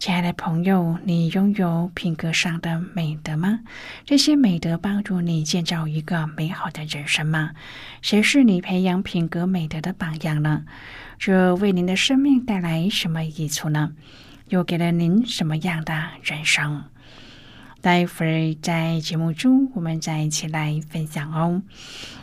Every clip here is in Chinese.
亲爱的朋友，你拥有品格上的美德吗？这些美德帮助你建造一个美好的人生吗？谁是你培养品格美德的榜样呢？这为您的生命带来什么益处呢？又给了您什么样的人生？待会儿在节目中，我们再一起来分享哦。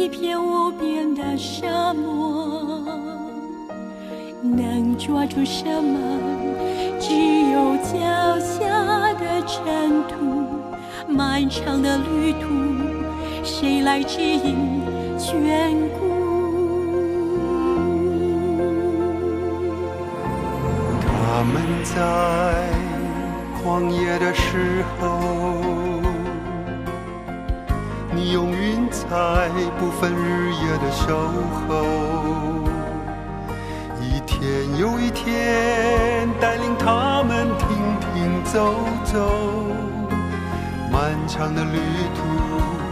一片无边的沙漠能抓住什么？只有脚下的尘土。漫长的旅途，谁来指引眷顾？他们在旷野的时候。你用云彩不分日夜的守候，一天又一天带领他们停停走走，漫长的旅途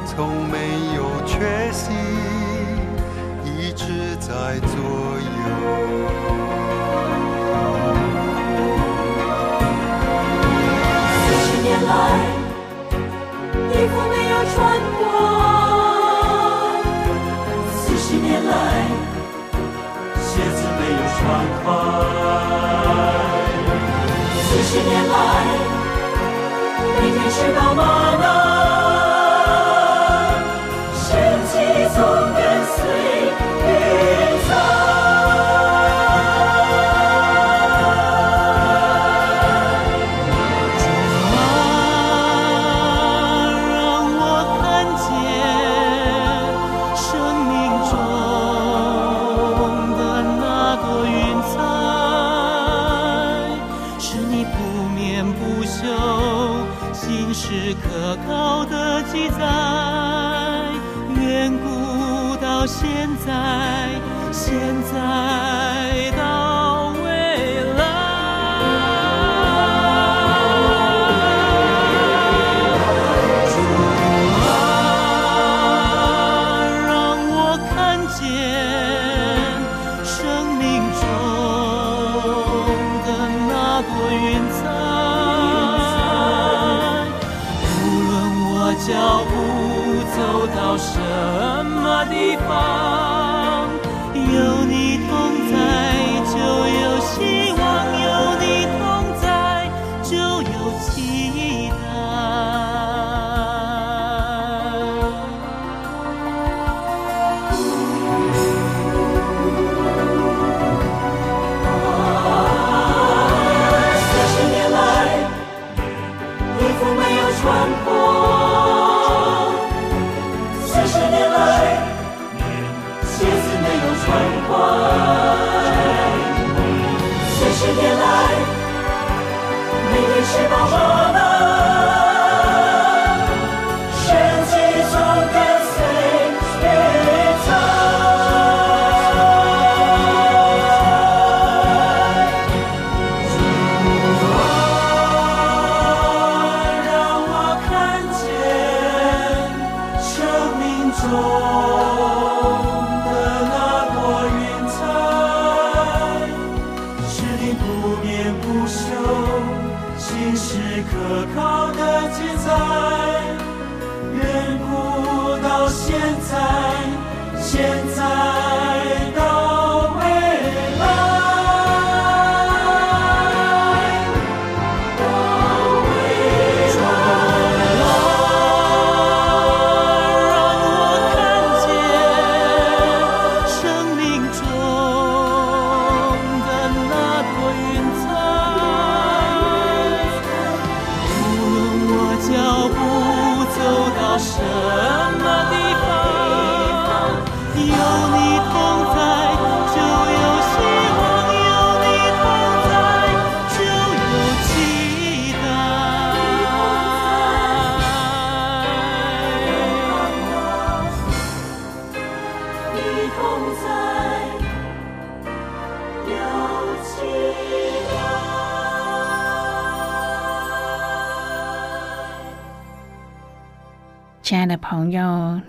从没有缺席，一直在左右。四十年来，衣服没有穿四十年来，每天吃饱饭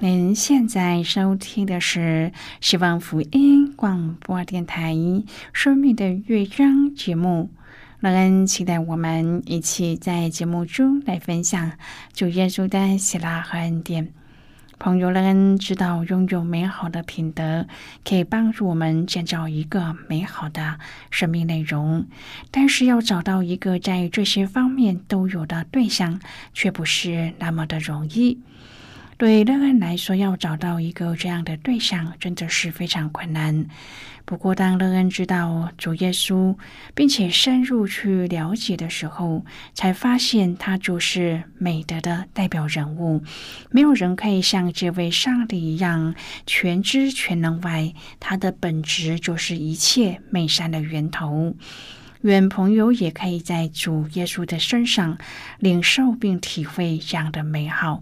您现在收听的是希望福音广播电台《生命的乐章》节目。乐恩期待我们一起在节目中来分享主耶稣的喜乐和恩典。朋友乐恩知道，拥有美好的品德可以帮助我们建造一个美好的生命内容，但是要找到一个在这些方面都有的对象，却不是那么的容易。对乐恩来说，要找到一个这样的对象，真的是非常困难。不过，当乐恩知道主耶稣，并且深入去了解的时候，才发现他就是美德的代表人物。没有人可以像这位上帝一样全知全能外，他的本质就是一切美善的源头。愿朋友也可以在主耶稣的身上领受并体会这样的美好。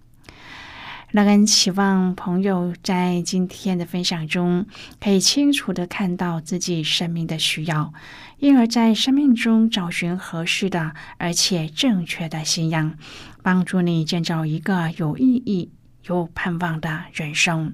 让人期望朋友在今天的分享中，可以清楚的看到自己生命的需要，因而在生命中找寻合适的而且正确的信仰，帮助你建造一个有意义、有盼望的人生。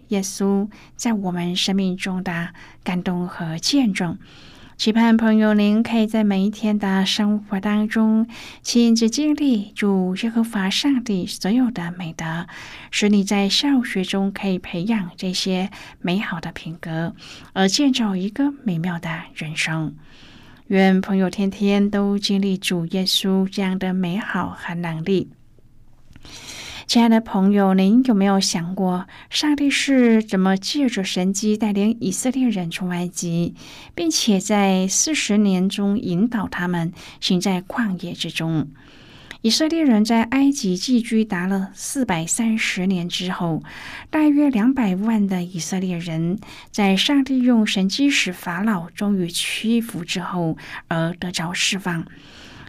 耶稣在我们生命中的感动和见证，期盼朋友您可以在每一天的生活当中亲自经历主耶和华上帝所有的美德，使你在教学中可以培养这些美好的品格，而建造一个美妙的人生。愿朋友天天都经历主耶稣这样的美好和能力。亲爱的朋友，您有没有想过，上帝是怎么借着神迹带领以色列人出埃及，并且在四十年中引导他们行在旷野之中？以色列人在埃及寄居达了四百三十年之后，大约两百万的以色列人在上帝用神迹使法老终于屈服之后，而得着释放。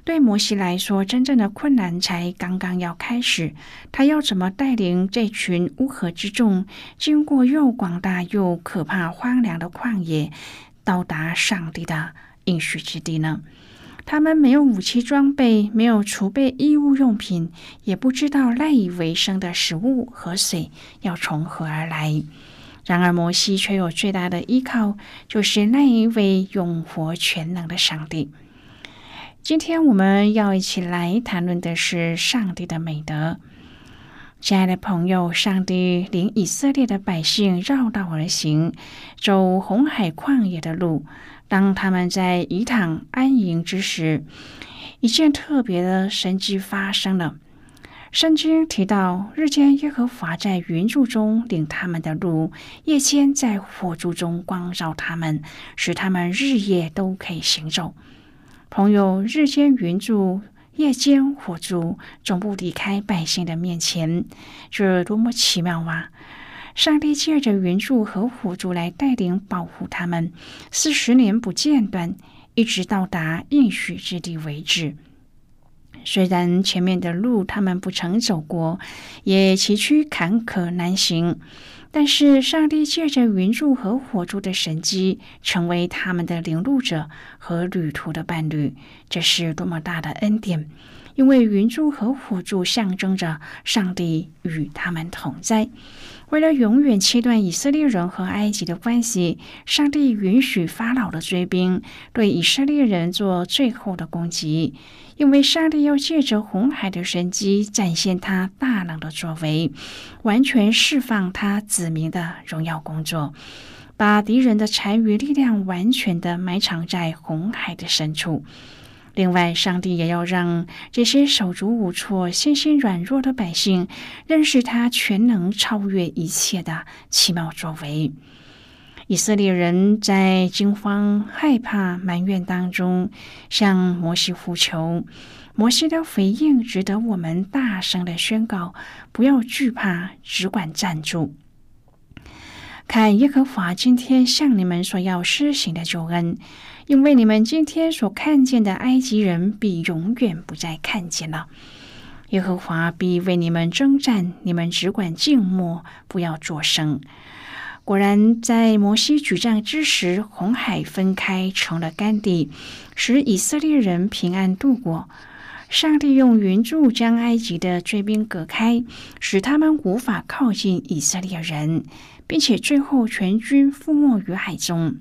对摩西来说，真正的困难才刚刚要开始。他要怎么带领这群乌合之众，经过又广大又可怕、荒凉的旷野，到达上帝的应许之地呢？他们没有武器装备，没有储备衣物用品，也不知道赖以为生的食物和水要从何而来。然而，摩西却有最大的依靠，就是那一位永活全能的上帝。今天我们要一起来谈论的是上帝的美德。亲爱的朋友，上帝领以色列的百姓绕道而行，走红海旷野的路。当他们在以躺安营之时，一件特别的神迹发生了。圣经提到，日间耶和华在云柱中领他们的路，夜间在火柱中光照他们，使他们日夜都可以行走。朋友，日间云住，夜间火住，总不离开百姓的面前，这多么奇妙啊！上帝借着云柱和火柱来带领保护他们，四十年不间断，一直到达应许之地为止。虽然前面的路他们不曾走过，也崎岖坎坷难行，但是上帝借着云柱和火柱的神迹，成为他们的领路者和旅途的伴侣，这是多么大的恩典！因为云柱和火柱象征着上帝与他们同在。为了永远切断以色列人和埃及的关系，上帝允许法老的追兵对以色列人做最后的攻击。因为上帝要借着红海的神迹展现他大能的作为，完全释放他子民的荣耀工作，把敌人的残余力量完全的埋藏在红海的深处。另外，上帝也要让这些手足无措、心心软弱的百姓认识他全能超越一切的奇妙作为。以色列人在惊慌、害怕、埋怨当中向摩西呼求，摩西的回应值得我们大声的宣告：不要惧怕，只管站住，看耶和华今天向你们所要施行的救恩，因为你们今天所看见的埃及人，必永远不再看见了。耶和华必为你们征战，你们只管静默，不要作声。果然，在摩西举杖之时，红海分开成了干地，使以色列人平安度过。上帝用云柱将埃及的追兵隔开，使他们无法靠近以色列人，并且最后全军覆没于海中。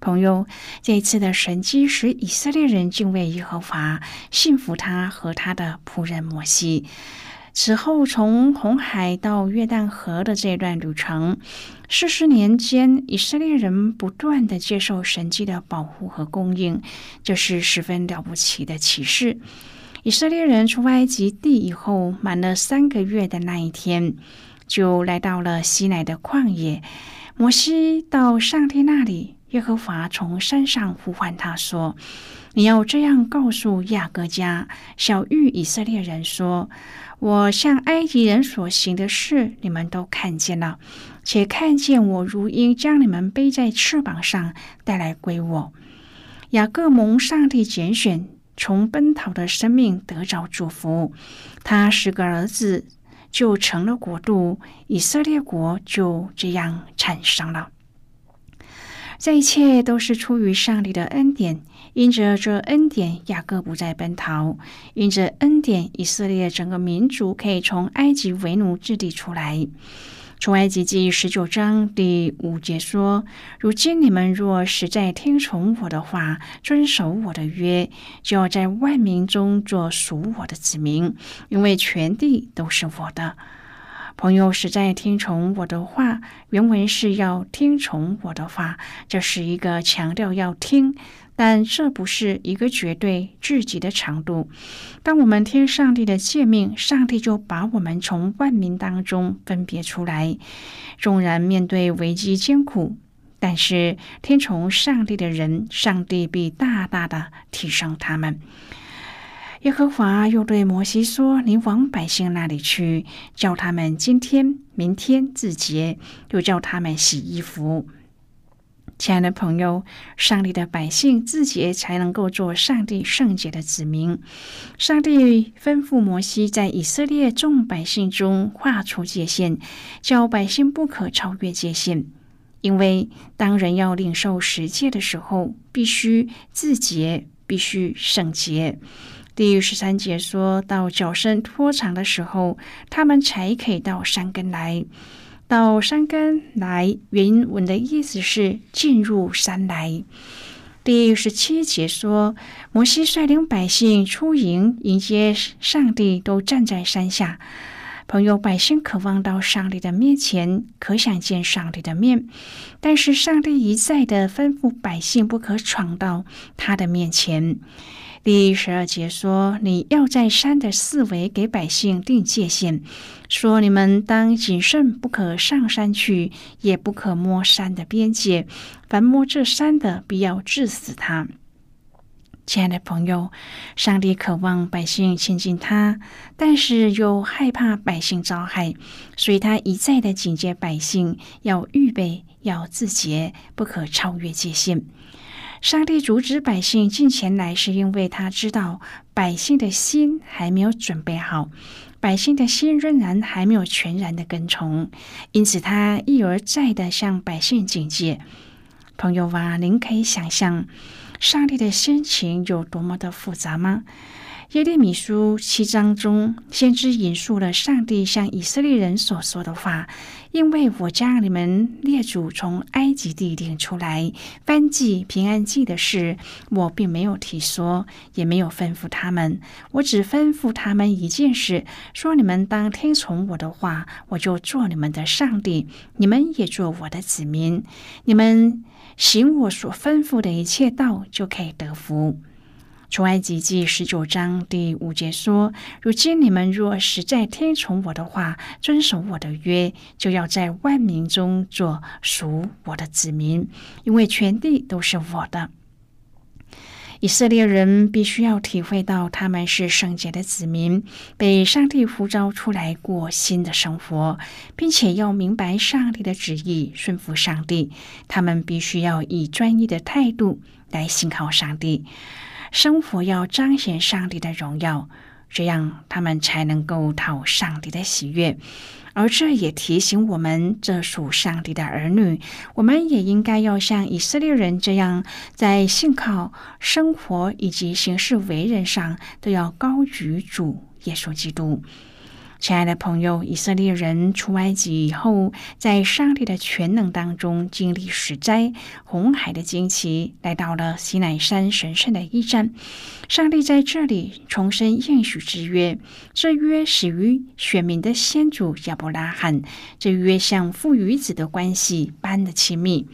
朋友，这一次的神迹使以色列人敬畏耶和华，信服他和他的仆人摩西。此后，从红海到约旦河的这段旅程，四十年间，以色列人不断的接受神迹的保护和供应，这是十分了不起的启示。以色列人出埃及地以后，满了三个月的那一天，就来到了西奈的旷野。摩西到上帝那里，耶和华从山上呼唤他说：“你要这样告诉亚各家、小玉以色列人说。”我向埃及人所行的事，你们都看见了，且看见我如鹰将你们背在翅膀上带来归我。雅各蒙上帝拣选，从奔逃的生命得着祝福。他十个儿子就成了国度，以色列国就这样产生了。这一切都是出于上帝的恩典。因着这恩典，雅各不再奔逃；因着恩典，以色列整个民族可以从埃及为奴之地出来。出埃及记十九章第五节说：“如今你们若实在听从我的话，遵守我的约，就要在万民中做属我的子民，因为全地都是我的。”朋友实在听从我的话，原文是要听从我的话，这是一个强调要听。但这不是一个绝对至极的长度。当我们听上帝的诫命，上帝就把我们从万民当中分别出来。纵然面对危机艰苦，但是听从上帝的人，上帝必大大的提升他们。耶和华又对摩西说：“你往百姓那里去，叫他们今天、明天自洁，又叫他们洗衣服。”亲爱的朋友，上帝的百姓自洁，才能够做上帝圣洁的子民。上帝吩咐摩西在以色列众百姓中画出界限，叫百姓不可超越界限。因为当人要领受十诫的时候，必须自洁，必须圣洁。第十三节说到脚伸拖长的时候，他们才可以到山根来。到山根来，原文的意思是进入山来。第十七节说，摩西率领百姓出营迎接上帝，都站在山下。朋友，百姓渴望到上帝的面前，可想见上帝的面，但是上帝一再的吩咐百姓不可闯到他的面前。第十二节说：“你要在山的四围给百姓定界限，说你们当谨慎，不可上山去，也不可摸山的边界。凡摸这山的，必要治死他。”亲爱的朋友，上帝渴望百姓亲近他，但是又害怕百姓遭害，所以他一再的警戒百姓要预备，要自洁，不可超越界限。上帝阻止百姓进前来，是因为他知道百姓的心还没有准备好，百姓的心仍然还没有全然的跟从，因此他一而再的向百姓警戒。朋友啊，您可以想象上帝的心情有多么的复杂吗？耶利米书七章中，先知引述了上帝向以色列人所说的话：“因为我将你们列祖从埃及地领出来，翻祭平安祭的事，我并没有提说，也没有吩咐他们。我只吩咐他们一件事：说你们当听从我的话，我就做你们的上帝，你们也做我的子民。你们行我所吩咐的一切道，就可以得福。”出埃及记十九章第五节说：“如今你们若实在听从我的话，遵守我的约，就要在万民中做属我的子民，因为全地都是我的。”以色列人必须要体会到他们是圣洁的子民，被上帝呼召出来过新的生活，并且要明白上帝的旨意，顺服上帝。他们必须要以专一的态度来信靠上帝。生活要彰显上帝的荣耀，这样他们才能够讨上帝的喜悦。而这也提醒我们，这属上帝的儿女，我们也应该要像以色列人这样，在信靠、生活以及行事为人上，都要高举主耶稣基督。亲爱的朋友，以色列人出埃及以后，在上帝的全能当中经历十灾、红海的惊奇，来到了西乃山神圣的一站。上帝在这里重申应许之约，这约始于选民的先祖亚伯拉罕，这约像父与子的关系般的亲密。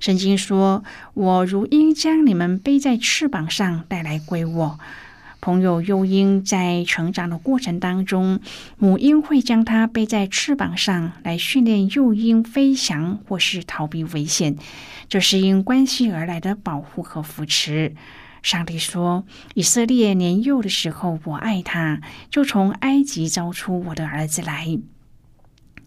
圣经说：“我如鹰将你们背在翅膀上带来归我。”朋友幼鹰在成长的过程当中，母鹰会将它背在翅膀上来训练幼鹰飞翔或是逃避危险，这是因关系而来的保护和扶持。上帝说：“以色列年幼的时候，我爱他，就从埃及招出我的儿子来。”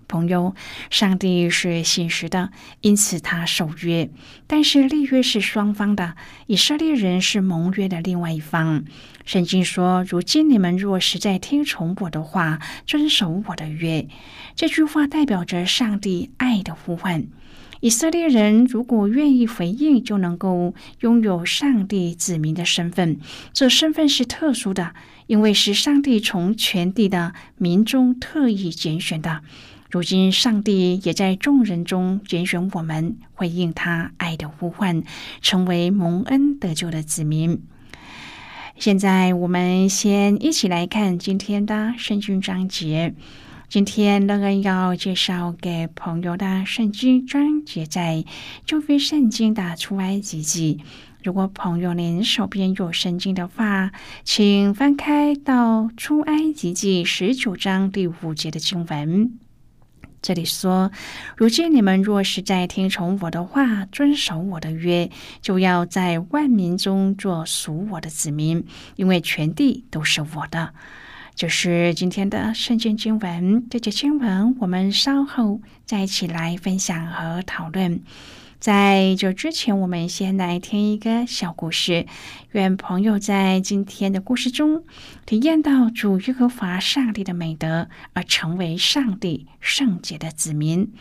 朋友，上帝是信实的，因此他守约。但是立约是双方的，以色列人是盟约的另外一方。圣经说：“如今你们若实在听从我的话，遵守我的约。”这句话代表着上帝爱的呼唤。以色列人如果愿意回应，就能够拥有上帝子民的身份。这身份是特殊的，因为是上帝从全地的民中特意拣选的。如今，上帝也在众人中拣选我们，回应他爱的呼唤，成为蒙恩得救的子民。现在，我们先一起来看今天的圣经章节。今天，乐恩要介绍给朋友的圣经章节在旧约圣经的出埃及记。如果朋友您手边有圣经的话，请翻开到出埃及记十九章第五节的经文。这里说：“如今你们若是在听从我的话，遵守我的约，就要在万民中做属我的子民，因为全地都是我的。”就是今天的圣经经文。这节经文我们稍后再一起来分享和讨论。在这之前，我们先来听一个小故事。愿朋友在今天的故事中体验到主耶和华上帝的美德，而成为上帝圣洁的子民。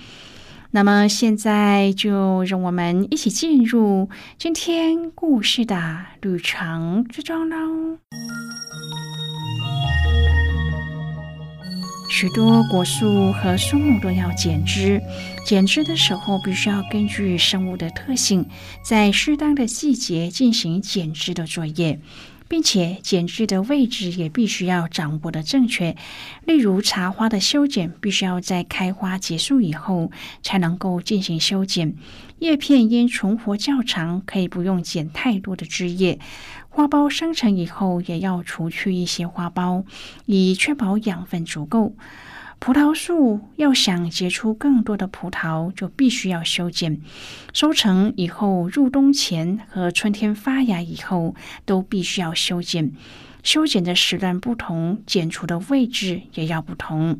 那么，现在就让我们一起进入今天故事的旅程之中喽。许多果树和树木都要剪枝，剪枝的时候必须要根据生物的特性，在适当的季节进行剪枝的作业。并且剪枝的位置也必须要掌握的正确。例如，茶花的修剪必须要在开花结束以后才能够进行修剪。叶片因存活较长，可以不用剪太多的枝叶。花苞生成以后，也要除去一些花苞，以确保养分足够。葡萄树要想结出更多的葡萄，就必须要修剪。收成以后，入冬前和春天发芽以后，都必须要修剪。修剪的时段不同，剪除的位置也要不同。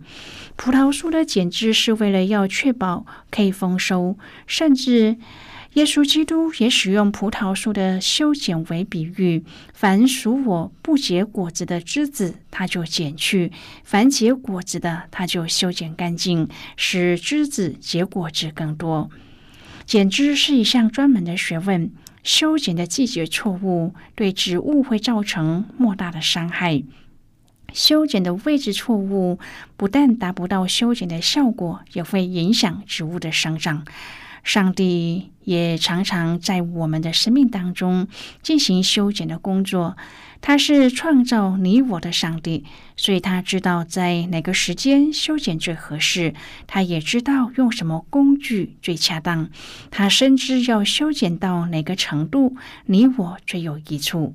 葡萄树的剪枝是为了要确保可以丰收，甚至。耶稣基督也使用葡萄树的修剪为比喻：凡属我不结果子的枝子，他就剪去；凡结果子的，他就修剪干净，使枝子结果子更多。剪枝是一项专门的学问，修剪的季节错误对植物会造成莫大的伤害。修剪的位置错误，不但达不到修剪的效果，也会影响植物的生长。上帝也常常在我们的生命当中进行修剪的工作。他是创造你我的上帝，所以他知道在哪个时间修剪最合适。他也知道用什么工具最恰当。他深知要修剪到哪个程度，你我最有益处。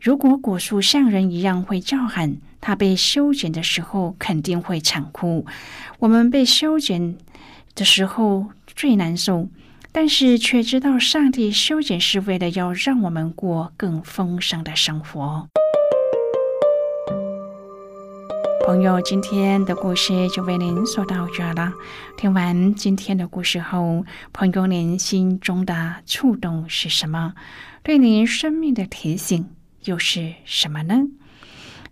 如果果树像人一样会叫喊，它被修剪的时候肯定会惨哭。我们被修剪的时候。最难受，但是却知道上帝修剪是为了要让我们过更丰盛的生活。朋友，今天的故事就为您说到这了。听完今天的故事后，朋友您心中的触动是什么？对您生命的提醒又是什么呢？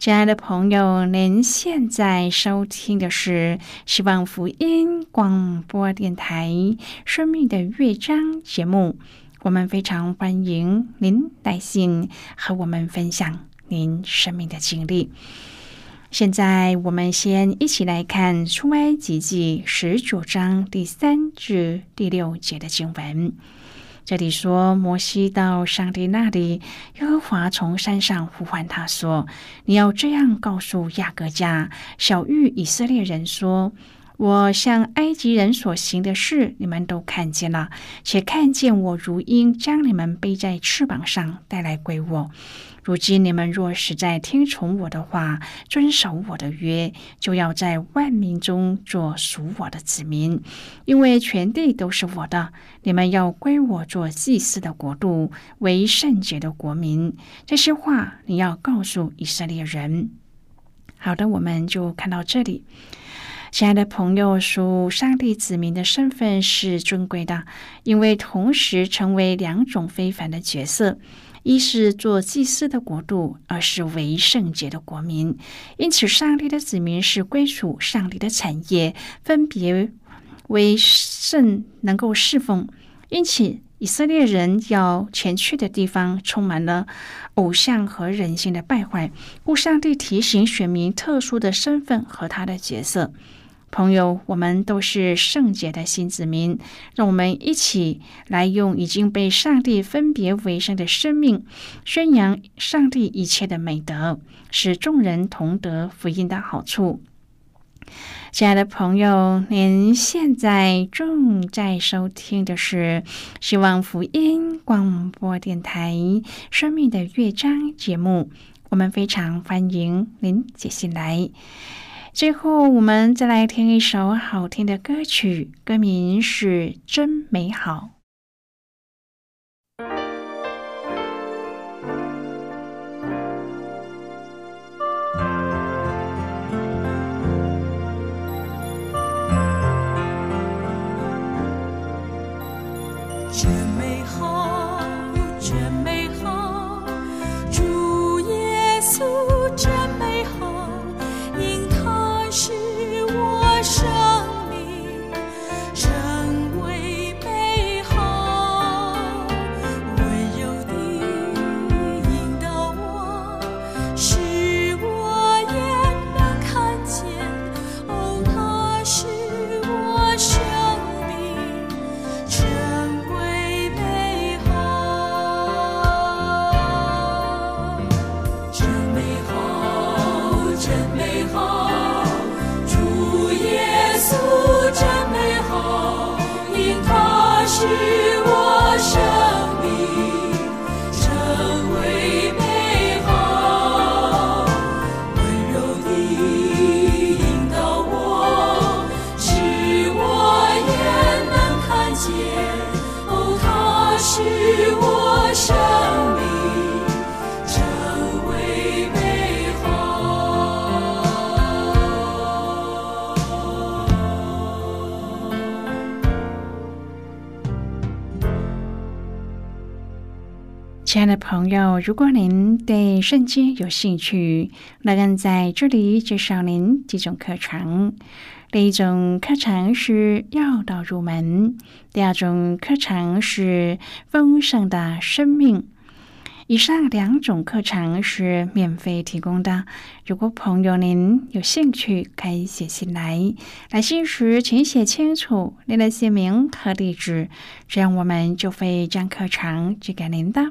亲爱的朋友，您现在收听的是希望福音广播电台《生命的乐章》节目。我们非常欢迎您来信和我们分享您生命的经历。现在，我们先一起来看《出埃及记》十九章第三至第六节的经文。这里说，摩西到上帝那里，耶和华从山上呼唤他说：“你要这样告诉亚各家、小玉以色列人说。”我向埃及人所行的事，你们都看见了，且看见我如鹰将你们背在翅膀上带来归我。如今你们若实在听从我的话，遵守我的约，就要在万民中做属我的子民，因为全地都是我的。你们要归我做祭司的国度，为圣洁的国民。这些话你要告诉以色列人。好的，我们就看到这里。亲爱的朋友，属上帝子民的身份是尊贵的，因为同时成为两种非凡的角色：一是做祭司的国度，二是为圣洁的国民。因此，上帝的子民是归属上帝的产业，分别为圣，能够侍奉。因此，以色列人要前去的地方充满了偶像和人性的败坏，故上帝提醒选民特殊的身份和他的角色。朋友，我们都是圣洁的新子民，让我们一起来用已经被上帝分别为圣的生命，宣扬上帝一切的美德，使众人同得福音的好处。亲爱的朋友，您现在正在收听的是希望福音广播电台《生命的乐章》节目，我们非常欢迎您接进来。最后，我们再来听一首好听的歌曲，歌名是《真美好》。亲爱的朋友，如果您对圣经有兴趣，那更在这里介绍您几种课程。第一种课程是要道入门，第二种课程是丰盛的生命。以上两种课程是免费提供的。如果朋友您有兴趣，可以写信来。来信时请写清楚您的姓名和地址，这样我们就会将课程寄给您的。